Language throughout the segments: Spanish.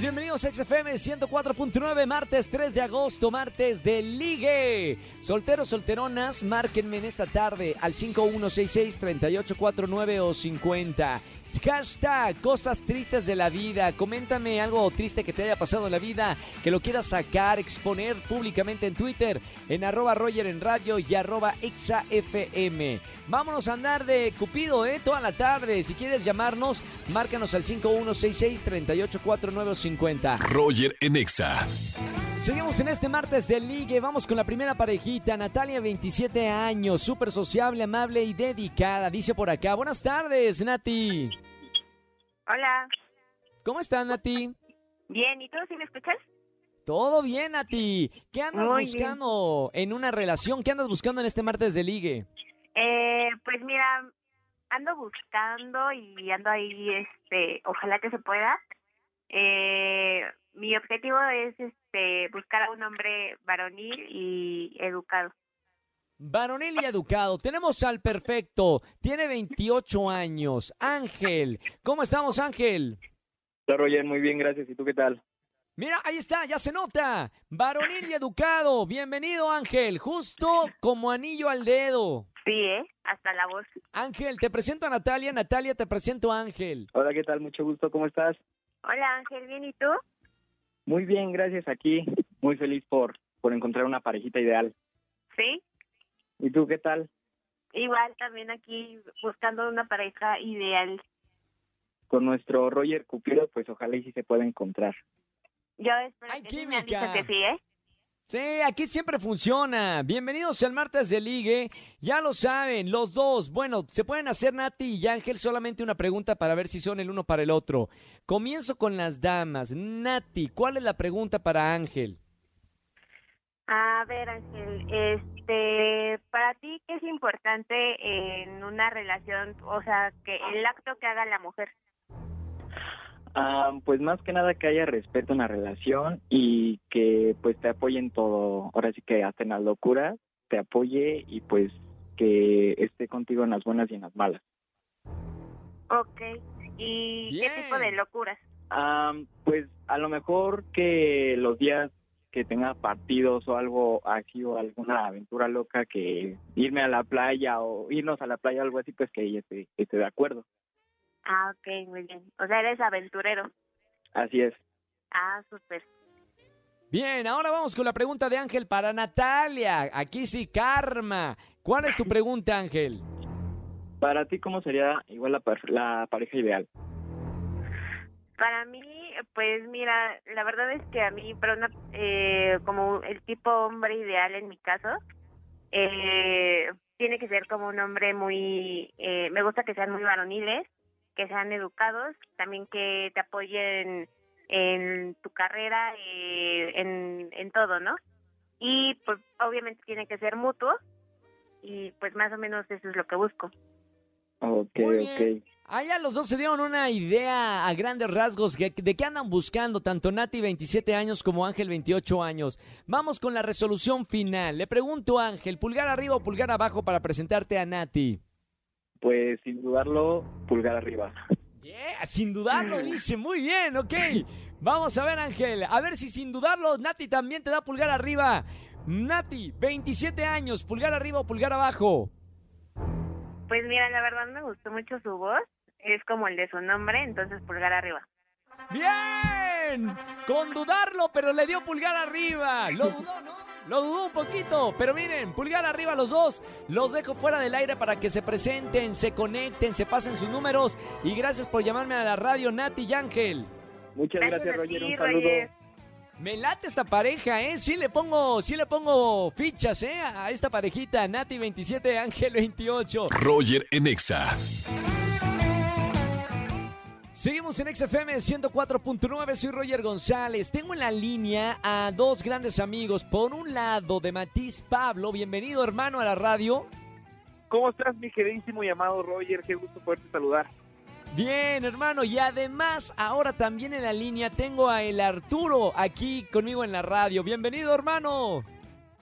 Bienvenidos a XFM 104.9, martes 3 de agosto, martes de ligue. Solteros, solteronas, márquenme en esta tarde al 5166-3849 o 50. Hashtag cosas tristes de la vida. Coméntame algo triste que te haya pasado en la vida, que lo quieras sacar, exponer públicamente en Twitter, en arroba Roger en radio y arroba ExaFM. Vámonos a andar de Cupido, ¿eh? Toda la tarde. Si quieres llamarnos, márcanos al 5166-384950. Roger en Exa. Seguimos en este martes de ligue. Vamos con la primera parejita. Natalia, 27 años, súper sociable, amable y dedicada. Dice por acá. Buenas tardes, Nati. Hola. ¿Cómo estás, Nati? Bien, ¿y tú sí me escuchas? Todo bien, Nati. ¿Qué andas Muy buscando en una relación? ¿Qué andas buscando en este martes de ligue? Eh, pues mira, ando buscando y ando ahí, este, ojalá que se pueda. Eh, mi objetivo es, este, buscar a un hombre varonil y educado. Varonil y educado. Tenemos al perfecto. Tiene 28 años. Ángel. ¿Cómo estamos, Ángel? Hola Roger, muy bien, gracias. ¿Y tú qué tal? Mira, ahí está, ya se nota. Varonil y educado. Bienvenido, Ángel. Justo como anillo al dedo. Sí, ¿eh? Hasta la voz. Ángel, te presento a Natalia. Natalia, te presento a Ángel. Hola, ¿qué tal? Mucho gusto, ¿cómo estás? Hola Ángel, ¿bien y tú? Muy bien, gracias. Aquí, muy feliz por, por encontrar una parejita ideal. Sí. ¿Y tú qué tal? Igual también aquí buscando una pareja ideal. Con nuestro Roger Cupido, pues ojalá y sí se pueda encontrar. Yo espero ¡Ay, que me han dicho que sí, ¿eh? Sí, aquí siempre funciona. Bienvenidos al martes de ligue. Ya lo saben, los dos. Bueno, se pueden hacer Nati y Ángel solamente una pregunta para ver si son el uno para el otro. Comienzo con las damas. Nati, ¿cuál es la pregunta para Ángel? A ver, Ángel, este, para ti, ¿qué es importante en una relación? O sea, que el acto que haga la mujer. Ah, pues más que nada que haya respeto en la relación y que pues te apoye en todo. Ahora sí que hasta en las locuras te apoye y pues que esté contigo en las buenas y en las malas. Ok. ¿Y Bien. qué tipo de locuras? Ah, pues a lo mejor que los días que tenga partidos o algo así o alguna aventura loca que irme a la playa o irnos a la playa o algo así, pues que ella esté, esté de acuerdo. Ah, ok, muy bien. O sea, eres aventurero. Así es. Ah, súper. Bien, ahora vamos con la pregunta de Ángel para Natalia. Aquí sí, karma. ¿Cuál es tu pregunta, Ángel? Para ti, ¿cómo sería igual la, la pareja ideal? Para mí, pues mira, la verdad es que a mí, para una, eh, como el tipo hombre ideal en mi caso, eh, tiene que ser como un hombre muy, eh, me gusta que sean muy varoniles, que sean educados, también que te apoyen en tu carrera, eh, en, en todo, ¿no? Y pues obviamente tiene que ser mutuo y pues más o menos eso es lo que busco. Ok, ok. Allá los dos se dieron una idea a grandes rasgos de, de qué andan buscando, tanto Nati 27 años como Ángel 28 años. Vamos con la resolución final. Le pregunto a Ángel, pulgar arriba o pulgar abajo para presentarte a Nati. Pues sin dudarlo, pulgar arriba. Yeah, sin dudarlo, dice. Muy bien, ok. Vamos a ver, Ángel. A ver si sin dudarlo, Nati también te da pulgar arriba. Nati, 27 años, pulgar arriba o pulgar abajo. Pues mira, la verdad me gustó mucho su voz, es como el de su nombre, entonces pulgar arriba. ¡Bien! Con dudarlo, pero le dio pulgar arriba. Lo dudó, ¿no? Lo dudó un poquito, pero miren, pulgar arriba los dos. Los dejo fuera del aire para que se presenten, se conecten, se pasen sus números. Y gracias por llamarme a la radio, Nati y Ángel. Muchas gracias, Roger. ti, Un saludo. Roger. Me late esta pareja, ¿eh? Sí le pongo, sí le pongo fichas, ¿eh? A esta parejita, Nati 27, Ángel 28. Roger en Exa. Seguimos en XFM 104.9, soy Roger González. Tengo en la línea a dos grandes amigos. Por un lado, de Matiz Pablo, bienvenido hermano a la radio. ¿Cómo estás, mi queridísimo y amado Roger? Qué gusto poderte saludar. Bien, hermano, y además ahora también en la línea tengo a el Arturo aquí conmigo en la radio. Bienvenido, hermano.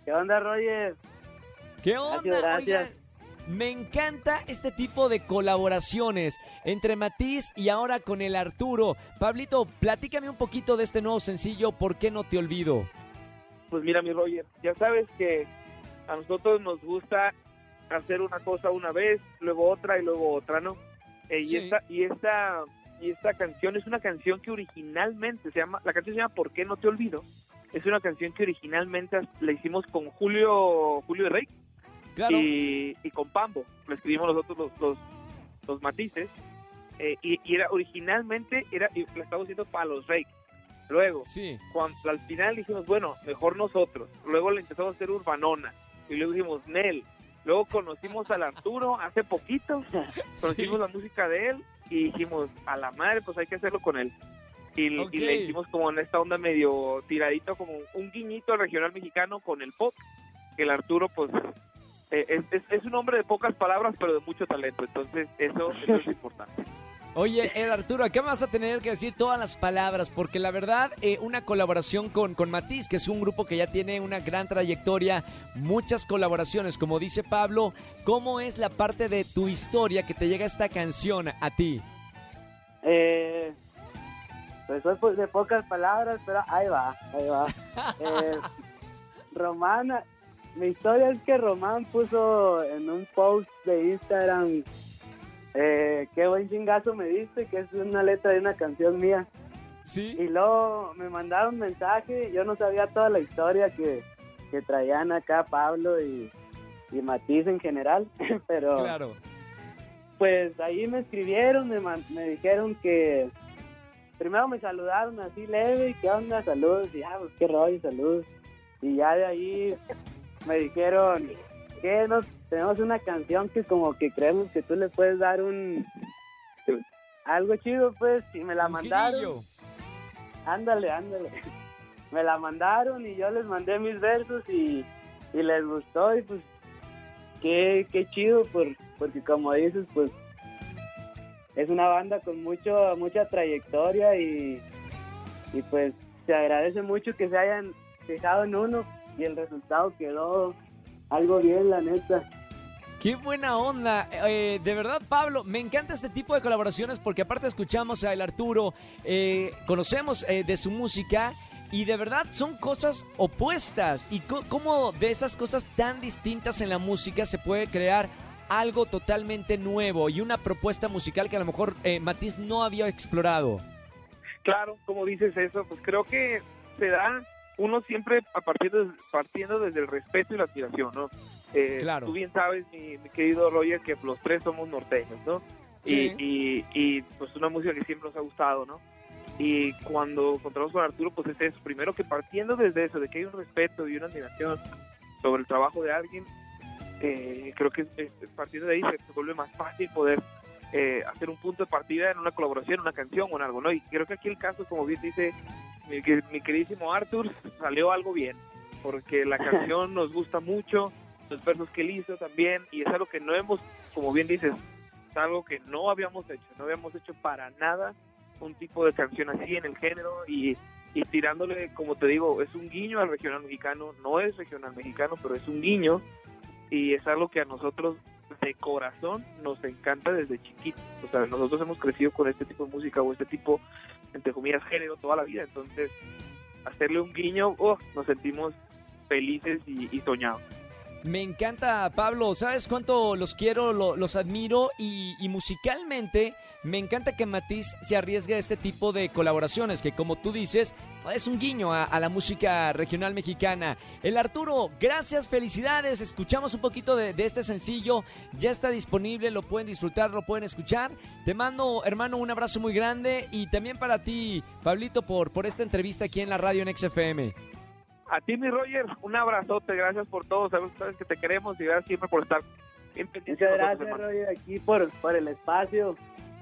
¿Qué onda, Roger? ¿Qué onda? Gracias, gracias. Oigan, me encanta este tipo de colaboraciones entre Matiz y ahora con el Arturo. Pablito, platícame un poquito de este nuevo sencillo, ¿Por qué no te olvido? Pues mira, mi Roger, ya sabes que a nosotros nos gusta hacer una cosa una vez, luego otra y luego otra, ¿no? Eh, Sí. y esta y esta y esta canción es una canción que originalmente se llama, la canción se llama ¿Por qué no te olvido? Es una canción que originalmente la hicimos con Julio Julio de Rey Claro. y, y con Pambo, lo escribimos nosotros los, los, los matices, eh, y, y era originalmente, era, y la estábamos haciendo para los Reyes. Luego, Sí. cuando al final dijimos, bueno, mejor nosotros. Luego le empezamos a hacer Urbanona. Y luego dijimos, Nel. Luego conocimos al Arturo hace poquito. Conocimos la música de él y dijimos, a la madre, pues hay que hacerlo con él. Y, Ok. y le hicimos como en esta onda medio tiradito, como un guiñito al regional mexicano con el pop. Que el Arturo, pues, es, es- es un hombre de pocas palabras, pero de mucho talento. Entonces, eso, eso es importante. Oye, el Arturo, acá vas a tener que decir todas las palabras, porque la verdad, eh, una colaboración con, con Matiz, que es un grupo que ya tiene una gran trayectoria, muchas colaboraciones, como dice Pablo, ¿cómo es la parte de tu historia que te llega esta canción a ti? Eh, pues de pocas palabras, pero ahí va, ahí va. Eh, Román, mi historia es que Román puso en un post de Instagram eh, qué buen chingazo me diste, que es una letra de una canción mía. ¿Sí? Y luego me mandaron un mensaje, yo no sabía toda la historia que, que traían acá Pablo y, y Matiz en general, pero Claro. pues ahí me escribieron, me, me dijeron que primero me saludaron así leve, ¿qué onda? Saludos, y ah, pues qué rollo, saludos. Y ya de ahí me dijeron que nos tenemos una canción que como que creemos que tú le puedes dar un algo chido, pues, y me la Un mandaron. Ándale, ándale. Me la mandaron y yo les mandé mis versos y, y les gustó y pues qué, qué chido por, porque como dices pues es una banda con mucho mucha trayectoria y, y pues se agradece mucho que se hayan fijado en uno y el resultado quedó algo bien la neta. Qué buena onda. Eh, de verdad, Pablo, me encanta este tipo de colaboraciones porque aparte escuchamos a El Arturo, eh, conocemos eh, de su música y de verdad son cosas opuestas. Y cómo de esas cosas tan distintas en la música se puede crear algo totalmente nuevo y una propuesta musical que a lo mejor eh, Matiz no había explorado. Claro, como dices eso, pues creo que se da uno siempre a partir de- partiendo desde el respeto y la admiración, ¿no? Eh, Claro. Tú bien sabes, mi, mi querido Roger, que los tres somos norteños, ¿no? Sí. Y, y, y, pues una música que siempre nos ha gustado, ¿no? Y cuando encontramos con Arturo, pues es eso, primero que partiendo desde eso, de que hay un respeto y una admiración sobre el trabajo de alguien, eh, creo que eh, partiendo de ahí se, se vuelve más fácil poder eh, hacer un punto de partida en una colaboración, una canción o en algo, ¿no? Y creo que aquí el caso, como bien dice mi, mi queridísimo Arthur, salió algo bien, porque la canción nos gusta mucho, los versos que él hizo también, y es algo que no hemos, como bien dices, es algo que no habíamos hecho, no habíamos hecho para nada un tipo de canción así en el género y, y tirándole, como te digo, es un guiño al regional mexicano, no es regional mexicano, pero es un guiño y es algo que a nosotros de corazón nos encanta desde chiquitos. O sea, nosotros hemos crecido con este tipo de música o este tipo, entre comillas, género toda la vida. Entonces, hacerle un guiño, oh, nos sentimos felices y, y soñados. Me encanta, Pablo. ¿Sabes cuánto los quiero, lo- los admiro? Y, musicalmente, me encanta que Matiz se arriesgue a este tipo de colaboraciones, que como tú dices, es un guiño a, la música regional mexicana. El Arturo, gracias, felicidades. Escuchamos un poquito de, de este sencillo. Ya está disponible, lo pueden disfrutar, lo pueden escuchar. Te mando, hermano, un abrazo muy grande. Y también para ti, Pablito, por, por esta entrevista aquí en la radio en XFM. A ti, mi Roger, un abrazote, gracias por todo, sabes, sabes que te queremos y gracias siempre por estar bien pendiente Muchas gracias hermano. Roger aquí por, por el espacio.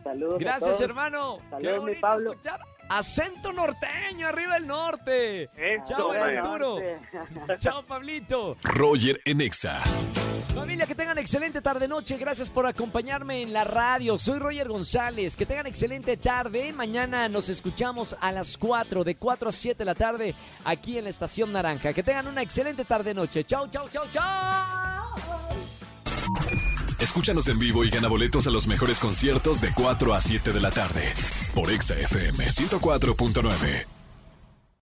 Saludos. a Gracias, todos. hermano. Saludos, mi Pablo. escuchar acento norteño arriba del norte. Eso, Chao, Arturo. Chao, Pablito. Roger en Exa. Familia, que tengan excelente tarde-noche. Gracias por acompañarme en la radio. Soy Roger González. Que tengan excelente tarde. Mañana nos escuchamos a las 4, de 4 a 7 de la tarde, aquí en la Estación Naranja. Que tengan una excelente tarde-noche. Chao, chao, chao, chao. Escúchanos en vivo y gana boletos a los mejores conciertos de 4 a 7 de la tarde por Exa FM 104.9.